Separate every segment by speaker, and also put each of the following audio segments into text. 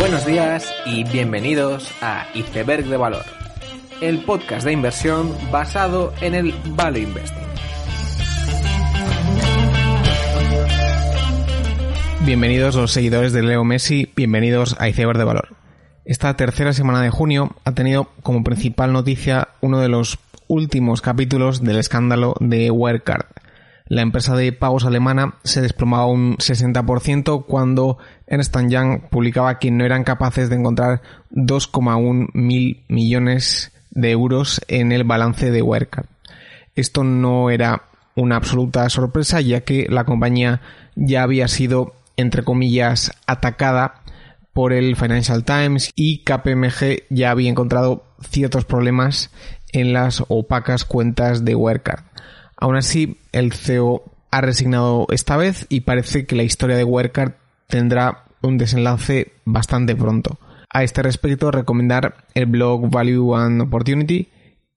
Speaker 1: Buenos días y bienvenidos a Iceberg de Valor, el podcast de inversión basado en el Value Investing.
Speaker 2: Bienvenidos los seguidores de Leo Messi, bienvenidos a Iceberg de Valor. Esta tercera semana de junio ha tenido como principal noticia uno de los últimos capítulos del escándalo de Wirecard. La empresa de pagos alemana se desplomaba un 60% cuando Ernst Young publicaba que no eran capaces de encontrar 2,1 mil millones de euros en el balance de Wirecard. Esto no era una absoluta sorpresa ya que la compañía ya había sido entre comillas atacada por el Financial Times y KPMG ya había encontrado ciertos problemas en las opacas cuentas de Wirecard. Aún así, el CEO ha resignado esta vez y parece que la historia de Wirecard tendrá un desenlace bastante pronto. A este respecto, recomendar el blog Value and Opportunity,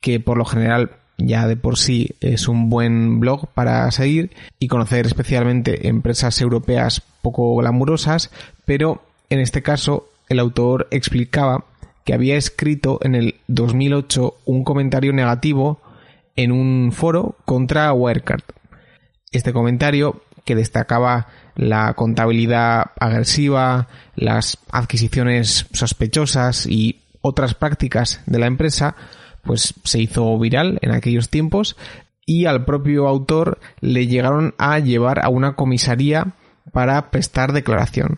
Speaker 2: que por lo general ya de por sí es un buen blog para seguir y conocer especialmente empresas europeas poco glamurosas, pero en este caso el autor explicaba que había escrito en el 2008 un comentario negativo en un foro contra Wirecard. Este comentario, que destacaba la contabilidad agresiva, las adquisiciones sospechosas y otras prácticas de la empresa, pues se hizo viral en aquellos tiempos y al propio autor le llegaron a llevar a una comisaría para prestar declaración.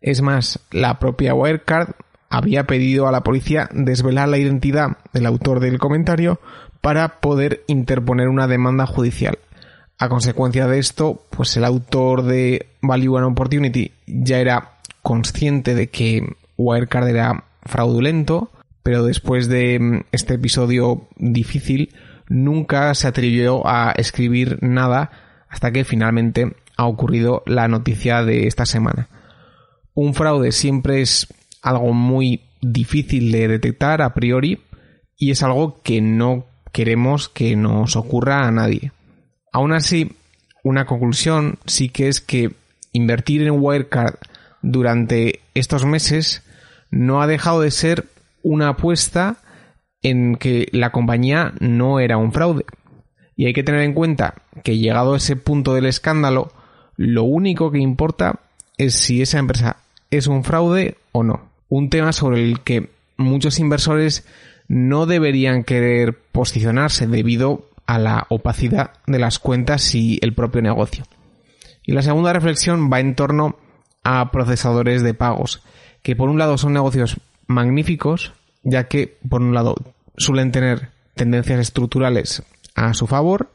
Speaker 2: Es más, la propia Wirecard había pedido a la policía desvelar la identidad del autor del comentario para poder interponer una demanda judicial. A consecuencia de esto, pues el autor de Value and Opportunity ya era consciente de que Wirecard era fraudulento, pero después de mm, este episodio difícil, nunca se atrevió a escribir nada hasta que finalmente ha ocurrido la noticia de esta semana. Un fraude siempre es algo muy difícil de detectar a priori y es algo que no queremos que nos ocurra a nadie. Aún así, una conclusión sí que es que invertir en Wirecard durante estos meses no ha dejado de ser una apuesta en que la compañía no era un fraude. Y hay que tener en cuenta que llegado a ese punto del escándalo, lo único que importa es si esa empresa es un fraude o no. Un tema sobre el que muchos inversores no deberían querer posicionarse debido a la opacidad de las cuentas y el propio negocio. Y la segunda reflexión va en torno a procesadores de pagos, que por un lado son negocios magníficos, ya que por un lado suelen tener tendencias estructurales a su favor,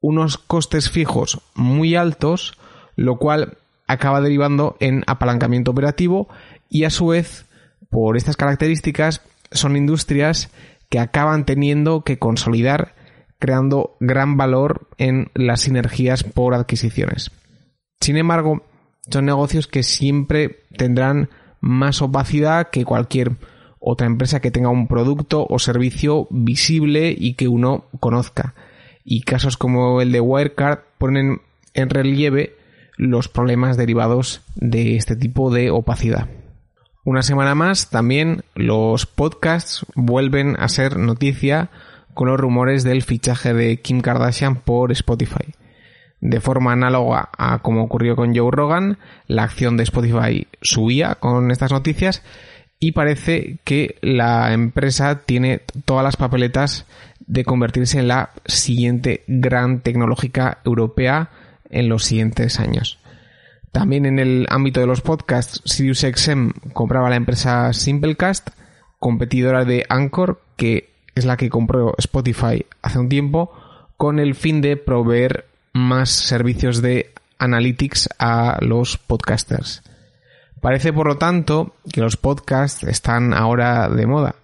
Speaker 2: unos costes fijos muy altos, lo cual acaba derivando en apalancamiento operativo y a su vez, por estas características, son industrias que acaban teniendo que consolidar creando gran valor en las sinergias por adquisiciones. Sin embargo, son negocios que siempre tendrán más opacidad que cualquier otra empresa que tenga un producto o servicio visible y que uno conozca. Y casos como el de Wirecard ponen en relieve los problemas derivados de este tipo de opacidad. Una semana más también los podcasts vuelven a ser noticia con los rumores del fichaje de Kim Kardashian por Spotify. De forma análoga a como ocurrió con Joe Rogan, la acción de Spotify subía con estas noticias y parece que la empresa tiene todas las papeletas de convertirse en la siguiente gran tecnológica europea en los siguientes años. También en el ámbito de los podcasts, SiriusXM compraba la empresa Simplecast, competidora de Anchor, que es la que compró Spotify hace un tiempo, con el fin de proveer más servicios de analytics a los podcasters. Parece, por lo tanto, que los podcasts están ahora de moda,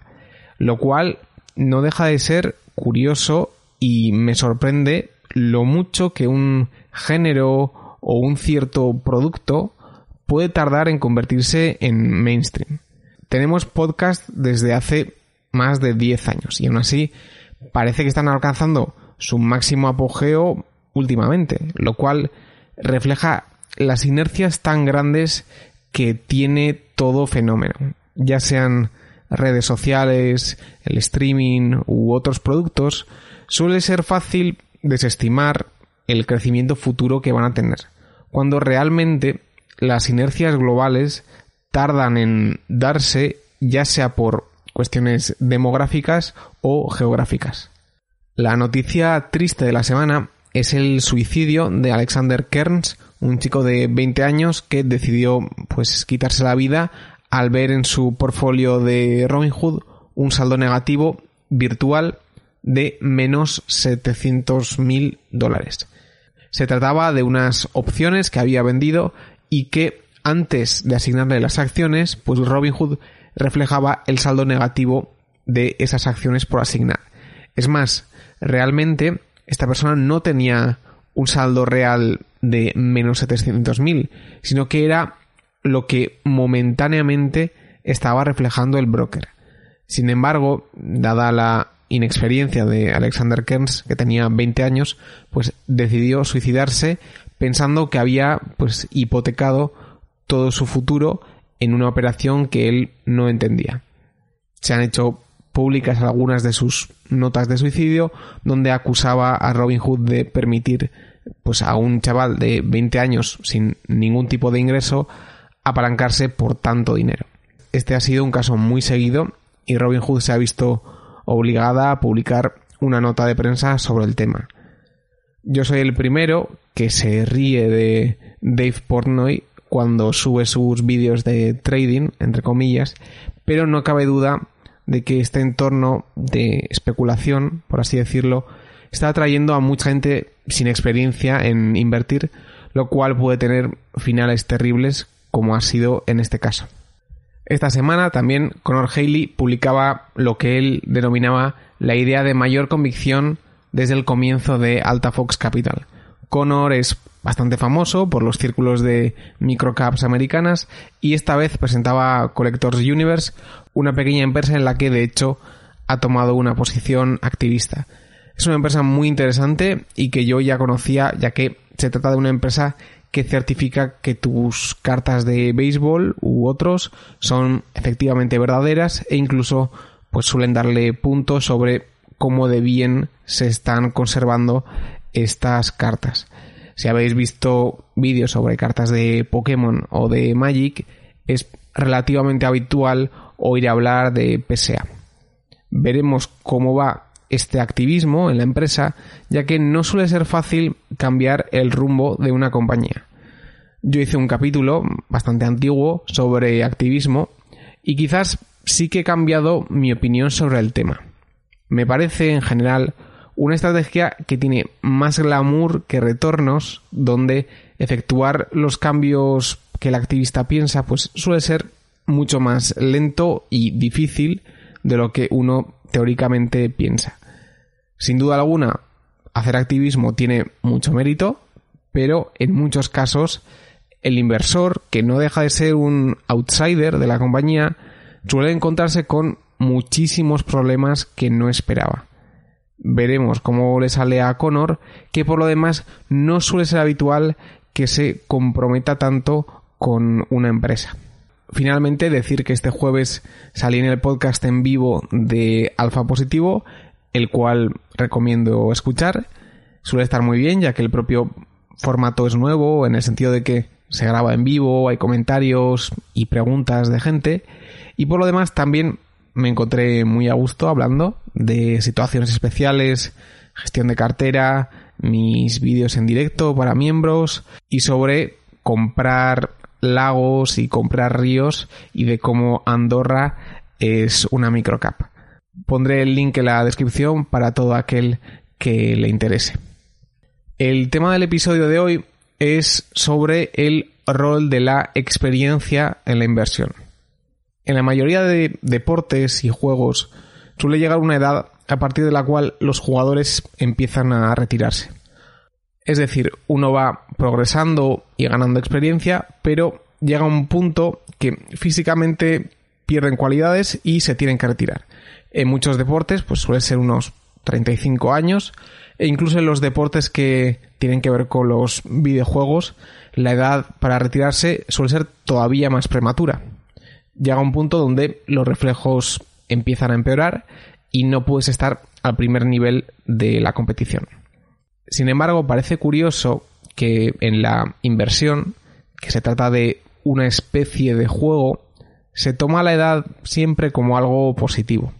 Speaker 2: lo cual no deja de ser curioso y me sorprende lo mucho que un género o un cierto producto puede tardar en convertirse en mainstream. Tenemos podcast desde hace más de 10 años y aún así parece que están alcanzando su máximo apogeo últimamente, lo cual refleja las inercias tan grandes que tiene todo fenómeno, ya sean redes sociales, el streaming u otros productos, suele ser fácil desestimar el crecimiento futuro que van a tener, cuando realmente las inercias globales tardan en darse ya sea por cuestiones demográficas o geográficas. La noticia triste de la semana es el suicidio de Alexander Kearns, un chico de 20 años que decidió pues quitarse la vida al ver en su portfolio de Robinhood un saldo negativo virtual de menos 700 mil dólares. Se trataba de unas opciones que había vendido y que antes de asignarle las acciones, pues Robinhood reflejaba el saldo negativo de esas acciones por asignar. Es más, realmente esta persona no tenía un saldo real de menos 700.000, sino que era lo que momentáneamente estaba reflejando el broker. Sin embargo, dada la inexperiencia de Alexander Kearns, que tenía 20 años, pues decidió suicidarse pensando que había pues hipotecado todo su futuro en una operación que él no entendía. Se han hecho públicas algunas de sus notas de suicidio donde acusaba a Robin Hood de permitir pues a un chaval de 20 años sin ningún tipo de ingreso apalancarse por tanto dinero. Este ha sido un caso muy seguido y Robin Hood se ha visto obligada a publicar una nota de prensa sobre el tema. Yo soy el primero que se ríe de Dave Portnoy cuando sube sus vídeos de trading, entre comillas, pero no cabe duda de que este entorno de especulación, por así decirlo, está atrayendo a mucha gente sin experiencia en invertir, lo cual puede tener finales terribles como ha sido en este caso. Esta semana también Conor Haley publicaba lo que él denominaba la idea de mayor convicción desde el comienzo de Alta Fox Capital. Conor es bastante famoso por los círculos de microcaps americanas y esta vez presentaba Collectors Universe, una pequeña empresa en la que de hecho ha tomado una posición activista. Es una empresa muy interesante y que yo ya conocía ya que se trata de una empresa que certifica que tus cartas de béisbol u otros son efectivamente verdaderas e incluso pues suelen darle puntos sobre cómo de bien se están conservando estas cartas. Si habéis visto vídeos sobre cartas de Pokémon o de Magic, es relativamente habitual oír hablar de PSA. Veremos cómo va este activismo en la empresa, ya que no suele ser fácil cambiar el rumbo de una compañía. Yo hice un capítulo bastante antiguo sobre activismo y quizás sí que he cambiado mi opinión sobre el tema. Me parece en general una estrategia que tiene más glamour que retornos, donde efectuar los cambios que el activista piensa, pues suele ser mucho más lento y difícil de lo que uno teóricamente piensa. Sin duda alguna, hacer activismo tiene mucho mérito, pero en muchos casos el inversor, que no deja de ser un outsider de la compañía, suele encontrarse con muchísimos problemas que no esperaba. Veremos cómo le sale a Connor, que por lo demás no suele ser habitual que se comprometa tanto con una empresa. Finalmente, decir que este jueves salí en el podcast en vivo de Alfa Positivo, el cual recomiendo escuchar. Suele estar muy bien, ya que el propio formato es nuevo, en el sentido de que se graba en vivo, hay comentarios y preguntas de gente. Y por lo demás, también me encontré muy a gusto hablando de situaciones especiales, gestión de cartera, mis vídeos en directo para miembros y sobre comprar lagos y comprar ríos y de cómo Andorra es una microcap. Pondré el link en la descripción para todo aquel que le interese. El tema del episodio de hoy es sobre el rol de la experiencia en la inversión. En la mayoría de deportes y juegos suele llegar una edad a partir de la cual los jugadores empiezan a retirarse. Es decir, uno va progresando y ganando experiencia, pero llega un punto que físicamente pierden cualidades y se tienen que retirar. En muchos deportes, pues suele ser unos 35 años, e incluso en los deportes que tienen que ver con los videojuegos, la edad para retirarse suele ser todavía más prematura. llega un punto donde los reflejos empiezan a empeorar y no puedes estar al primer nivel de la competición. Sin embargo, parece curioso que en la inversión, que se trata de una especie de juego, se toma la edad siempre como algo positivo.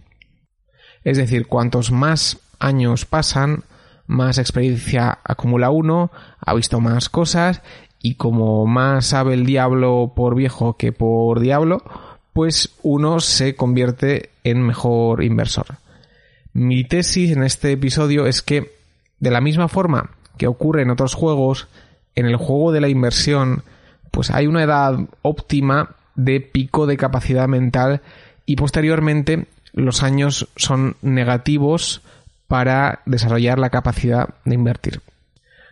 Speaker 2: Es decir, cuantos más años pasan, más experiencia acumula uno, ha visto más cosas y como más sabe el diablo por viejo que por diablo, pues uno se convierte en mejor inversor. Mi tesis en este episodio es que, de la misma forma que ocurre en otros juegos, en el juego de la inversión, pues hay una edad óptima de pico de capacidad mental y posteriormente los años son negativos para desarrollar la capacidad de invertir.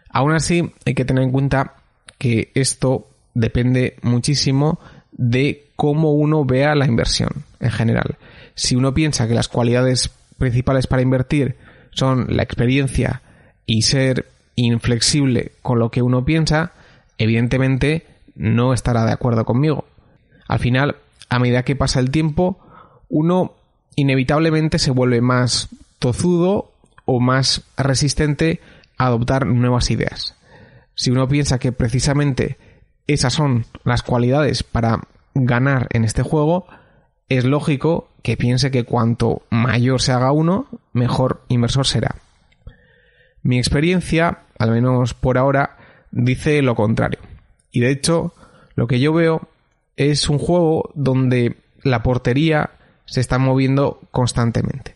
Speaker 2: Aún así, hay que tener en cuenta que esto depende muchísimo de cómo uno vea la inversión en general. Si uno piensa que las cualidades principales para invertir son la experiencia y ser inflexible con lo que uno piensa, evidentemente no estará de acuerdo conmigo. Al final, a medida que pasa el tiempo, uno inevitablemente se vuelve más tozudo o más resistente a adoptar nuevas ideas. Si uno piensa que precisamente esas son las cualidades para ganar en este juego, es lógico que piense que cuanto mayor se haga uno, mejor inversor será. Mi experiencia, al menos por ahora, dice lo contrario. Y de hecho, lo que yo veo es un juego donde la portería se está moviendo constantemente.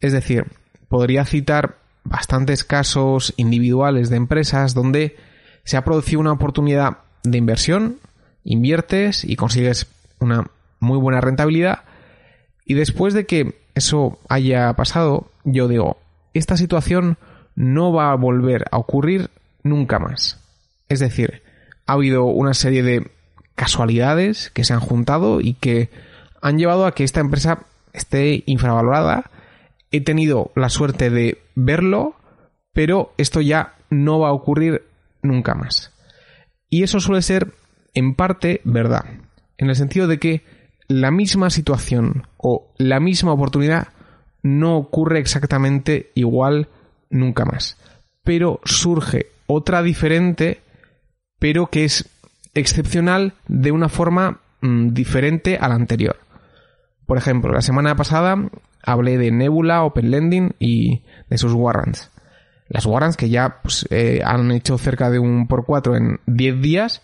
Speaker 2: Es decir, podría citar bastantes casos individuales de empresas donde se ha producido una oportunidad de inversión, inviertes y consigues una muy buena rentabilidad y después de que eso haya pasado, yo digo, esta situación no va a volver a ocurrir nunca más. Es decir, ha habido una serie de casualidades que se han juntado y que han llevado a que esta empresa esté infravalorada. He tenido la suerte de verlo, pero esto ya no va a ocurrir nunca más. Y eso suele ser en parte verdad, en el sentido de que la misma situación o la misma oportunidad no ocurre exactamente igual nunca más. Pero surge otra diferente, pero que es excepcional de una forma mm, diferente a la anterior. Por ejemplo, la semana pasada hablé de Nebula, Open Lending y de sus warrants. Las warrants que ya pues, eh, han hecho cerca de un por cuatro en 10 días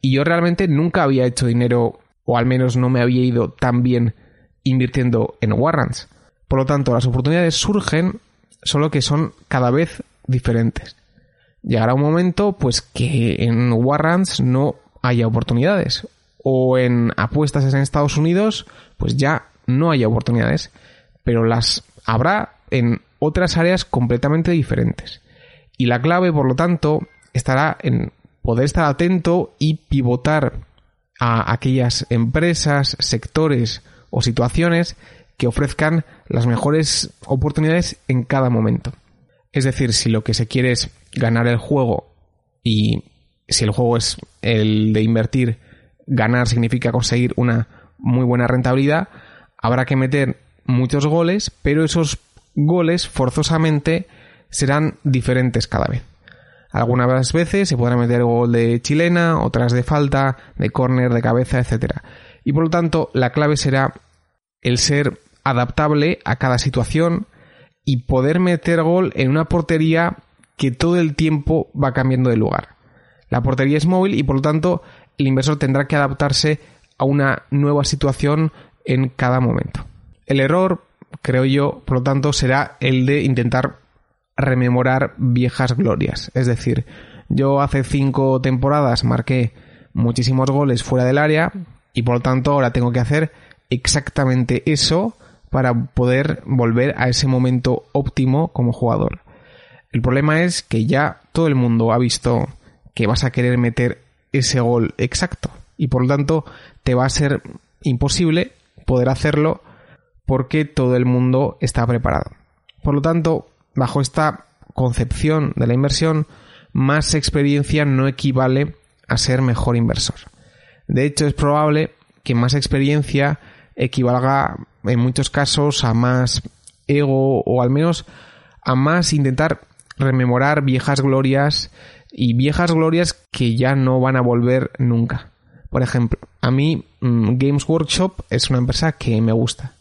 Speaker 2: y yo realmente nunca había hecho dinero o al menos no me había ido tan bien invirtiendo en warrants. Por lo tanto, las oportunidades surgen, solo que son cada vez diferentes. Llegará un momento, pues, que en warrants no haya oportunidades. O en apuestas en Estados Unidos, pues ya no haya oportunidades. Pero las habrá en otras áreas completamente diferentes. Y la clave, por lo tanto, estará en poder estar atento y pivotar a aquellas empresas, sectores o situaciones que ofrezcan las mejores oportunidades en cada momento. Es decir, si lo que se quiere es ganar el juego y si el juego es el de invertir, ganar significa conseguir una muy buena rentabilidad, habrá que meter muchos goles, pero esos goles forzosamente serán diferentes cada vez. Algunas veces se podrá meter gol de chilena, otras de falta, de córner, de cabeza, etc. Y por lo tanto, la clave será el ser adaptable a cada situación y poder meter gol en una portería que todo el tiempo va cambiando de lugar. La portería es móvil y por lo tanto el inversor tendrá que adaptarse a una nueva situación en cada momento. El error, creo yo, por lo tanto, será el de intentar rememorar viejas glorias. Es decir, yo hace cinco temporadas marqué muchísimos goles fuera del área y por lo tanto ahora tengo que hacer exactamente eso para poder volver a ese momento óptimo como jugador. El problema es que ya todo el mundo ha visto que vas a querer meter ese gol exacto y por lo tanto te va a ser imposible poder hacerlo porque todo el mundo está preparado. Por lo tanto, bajo esta concepción de la inversión, más experiencia no equivale a ser mejor inversor. De hecho, es probable que más experiencia equivalga en muchos casos a más ego o al menos a más intentar rememorar viejas glorias y viejas glorias que ya no van a volver nunca. Por ejemplo, a mí mm, Games Workshop es una empresa que me gusta.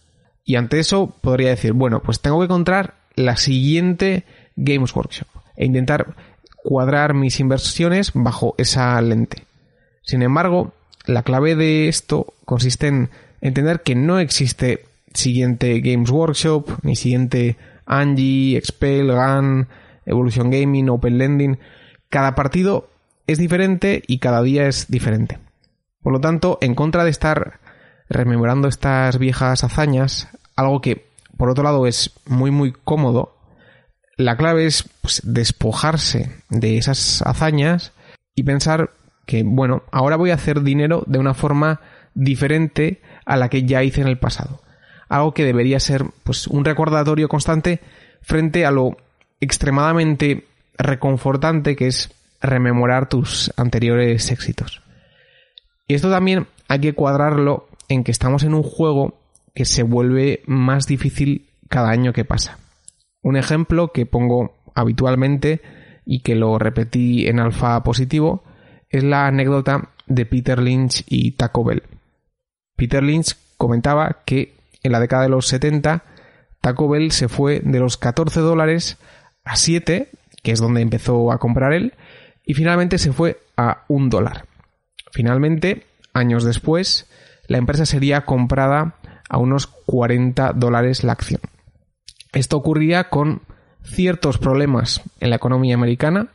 Speaker 2: Y ante eso podría decir, bueno, pues tengo que encontrar la siguiente Games Workshop e intentar cuadrar mis inversiones bajo esa lente. Sin embargo, la clave de esto consiste en entender que no existe siguiente Games Workshop, ni siguiente Angie, Expel, GAN, Evolution Gaming, Open Lending. Cada partido es diferente y cada día es diferente. Por lo tanto, en contra de estar rememorando estas viejas hazañas, algo que por otro lado es muy muy cómodo, la clave es pues, despojarse de esas hazañas y pensar que, bueno, ahora voy a hacer dinero de una forma diferente a la que ya hice en el pasado. Algo que debería ser pues un recordatorio constante frente a lo extremadamente reconfortante que es rememorar tus anteriores éxitos. Y esto también hay que cuadrarlo en que estamos en un juego que se vuelve más difícil cada año que pasa. Un ejemplo que pongo habitualmente y que lo repetí en alfa positivo es la anécdota de Peter Lynch y Taco Bell. Peter Lynch comentaba que en la década de los 70 Taco Bell se fue de los 14 dólares a 7, que es donde empezó a comprar él, y finalmente se fue a un dólar. Finalmente, años después, la empresa sería comprada a unos 40 dólares la acción. Esto ocurría con ciertos problemas en la economía americana,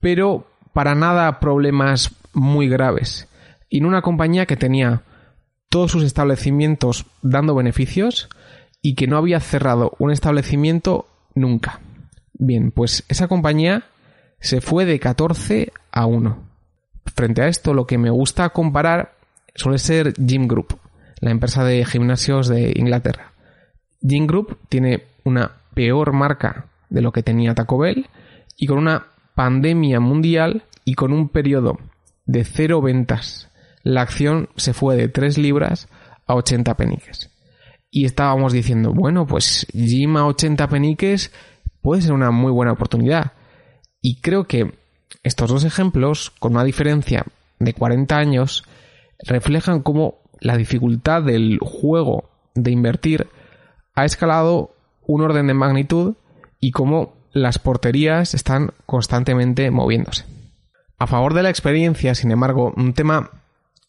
Speaker 2: pero para nada problemas muy graves. Y en una compañía que tenía todos sus establecimientos dando beneficios y que no había cerrado un establecimiento nunca. Bien, pues esa compañía se fue de 14 a 1. Frente a esto, lo que me gusta comparar suele ser Gym Group, la empresa de gimnasios de Inglaterra. Gym Group tiene una peor marca de lo que tenía Taco Bell y con una pandemia mundial y con un periodo de cero ventas, la acción se fue de 3 libras a 80 peniques. Y estábamos diciendo, bueno, pues Gym a 80 peniques puede ser una muy buena oportunidad. Y creo que estos dos ejemplos, con una diferencia de 40 años, reflejan cómo la dificultad del juego de invertir ha escalado un orden de magnitud y cómo las porterías están constantemente moviéndose. A favor de la experiencia, sin embargo, un tema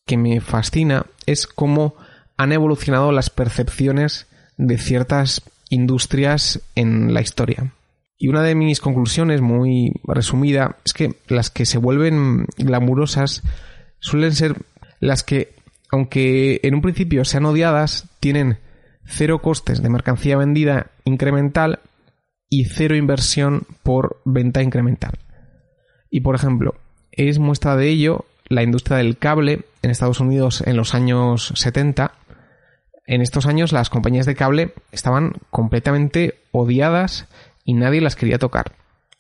Speaker 2: que me fascina es cómo han evolucionado las percepciones de ciertas industrias en la historia. Y una de mis conclusiones muy resumida es que las que se vuelven glamurosas suelen ser las que, aunque en un principio sean odiadas, tienen cero costes de mercancía vendida incremental y cero inversión por venta incremental. Y por ejemplo, es muestra de ello la industria del cable en Estados Unidos en los años 70. En estos años las compañías de cable estaban completamente odiadas y nadie las quería tocar.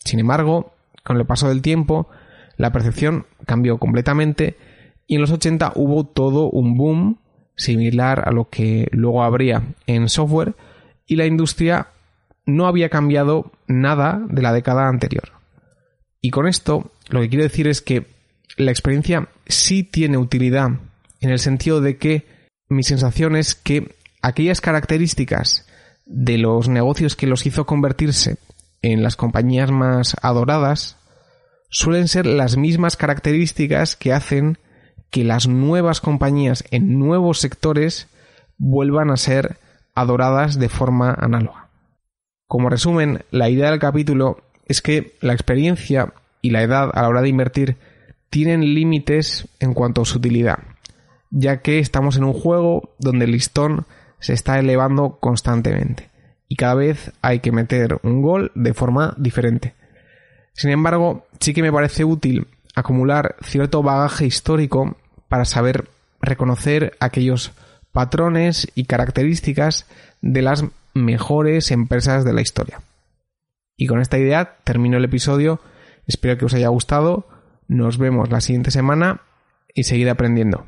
Speaker 2: Sin embargo, con el paso del tiempo, la percepción cambió completamente y en los 80 hubo todo un boom similar a lo que luego habría en software y la industria no había cambiado nada de la década anterior. Y con esto lo que quiero decir es que la experiencia sí tiene utilidad en el sentido de que mi sensación es que aquellas características de los negocios que los hizo convertirse en las compañías más adoradas suelen ser las mismas características que hacen que las nuevas compañías en nuevos sectores vuelvan a ser adoradas de forma análoga. Como resumen, la idea del capítulo es que la experiencia y la edad a la hora de invertir tienen límites en cuanto a su utilidad, ya que estamos en un juego donde el listón se está elevando constantemente y cada vez hay que meter un gol de forma diferente. Sin embargo, sí que me parece útil acumular cierto bagaje histórico para saber reconocer aquellos patrones y características de las mejores empresas de la historia. Y con esta idea termino el episodio. Espero que os haya gustado. Nos vemos la siguiente semana y seguid aprendiendo.